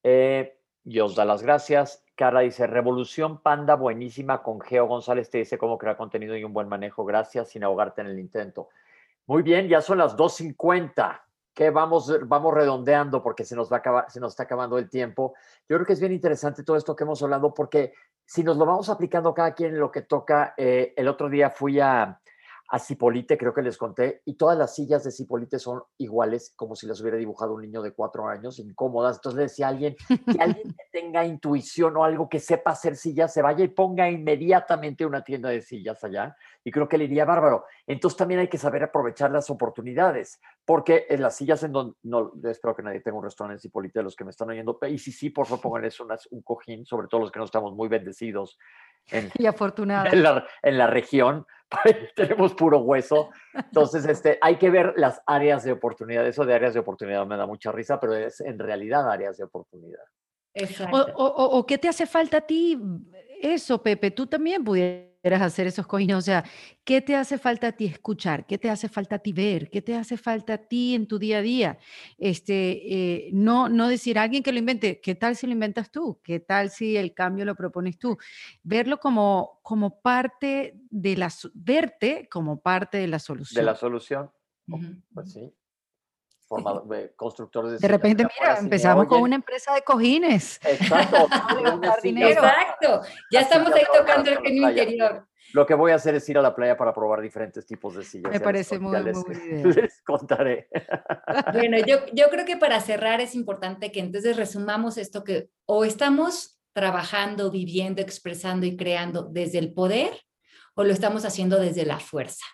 Eh, Dios da las gracias. Carla dice, Revolución Panda, buenísima, con Geo González te dice cómo crear contenido y un buen manejo. Gracias, sin ahogarte en el intento. Muy bien, ya son las 2.50, que vamos, vamos redondeando porque se nos, va se nos está acabando el tiempo. Yo creo que es bien interesante todo esto que hemos hablado porque si nos lo vamos aplicando cada quien en lo que toca, eh, el otro día fui a, a Cipolite, creo que les conté, y todas las sillas de Cipolite son iguales, como si las hubiera dibujado un niño de cuatro años, incómodas. Entonces le decía a alguien, que alguien que tenga intuición o algo que sepa hacer sillas, se vaya y ponga inmediatamente una tienda de sillas allá, y creo que le iría bárbaro. Entonces también hay que saber aprovechar las oportunidades, porque en las sillas en donde, no, espero que nadie tenga un restaurante en Cipolite los que me están oyendo, y si sí, por favor, pónganles un cojín, sobre todo los que no estamos muy bendecidos en, (laughs) y afortunada. En la, en la región, (laughs) tenemos puro hueso. Entonces, este, hay que ver las áreas de oportunidad. Eso de áreas de oportunidad me da mucha risa, pero es en realidad áreas de oportunidad. Exacto. O, o, o, qué te hace falta a ti eso, Pepe? Tú también pudieras hacer esos cojines. O sea, ¿qué te hace falta a ti escuchar? ¿Qué te hace falta a ti ver? ¿Qué te hace falta a ti en tu día a día? Este, eh, no, no decir a alguien que lo invente, ¿qué tal si lo inventas tú? ¿Qué tal si el cambio lo propones tú? Verlo como, como parte de la, verte como parte de la solución. De la solución. Pues sí. De (laughs) constructores de De repente, mira, empezamos con una empresa de cojines. Exacto. (laughs) Exacto. Ya estamos ahí tocando el genio interior. Lo que voy a hacer es ir a la playa para probar diferentes tipos de sillas. Me parece muy, muy (laughs) buena idea. Les contaré. Bueno, yo, yo creo que para cerrar es importante que entonces resumamos esto que o estamos trabajando, viviendo, expresando y creando desde el poder o lo estamos haciendo desde la fuerza.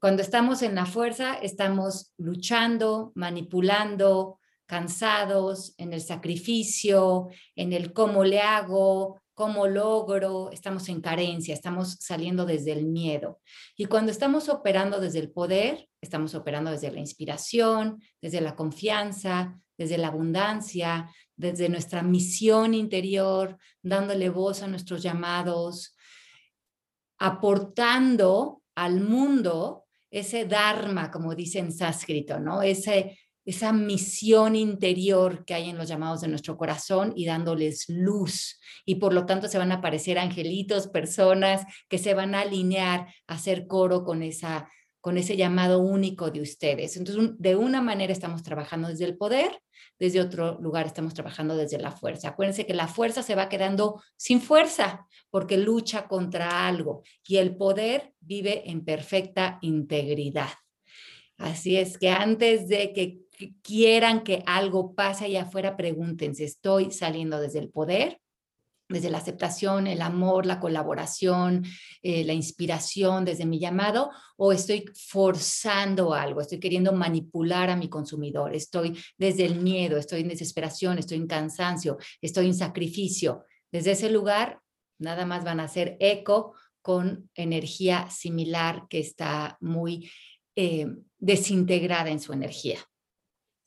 Cuando estamos en la fuerza, estamos luchando, manipulando, cansados, en el sacrificio, en el cómo le hago, cómo logro, estamos en carencia, estamos saliendo desde el miedo. Y cuando estamos operando desde el poder, estamos operando desde la inspiración, desde la confianza, desde la abundancia, desde nuestra misión interior, dándole voz a nuestros llamados, aportando al mundo ese dharma, como dice en sánscrito, ¿no? Ese, esa misión interior que hay en los llamados de nuestro corazón y dándoles luz. Y por lo tanto se van a aparecer angelitos, personas que se van a alinear a hacer coro con esa con ese llamado único de ustedes. Entonces, de una manera estamos trabajando desde el poder, desde otro lugar estamos trabajando desde la fuerza. Acuérdense que la fuerza se va quedando sin fuerza porque lucha contra algo y el poder vive en perfecta integridad. Así es que antes de que quieran que algo pase allá afuera, pregúntense, ¿estoy saliendo desde el poder desde la aceptación, el amor, la colaboración, eh, la inspiración desde mi llamado, o estoy forzando algo, estoy queriendo manipular a mi consumidor, estoy desde el miedo, estoy en desesperación, estoy en cansancio, estoy en sacrificio. Desde ese lugar, nada más van a hacer eco con energía similar que está muy eh, desintegrada en su energía.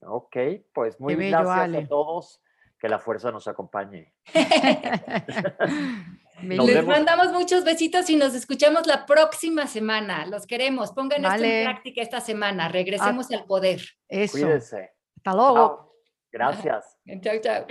Ok, pues muy gracias a todos que la fuerza nos acompañe. (laughs) Les mandamos muchos besitos y nos escuchamos la próxima semana. Los queremos. Pongan esto en práctica esta semana. Regresemos al poder. Eso. Cuídense. Hasta luego. Gracias. Chao, chao.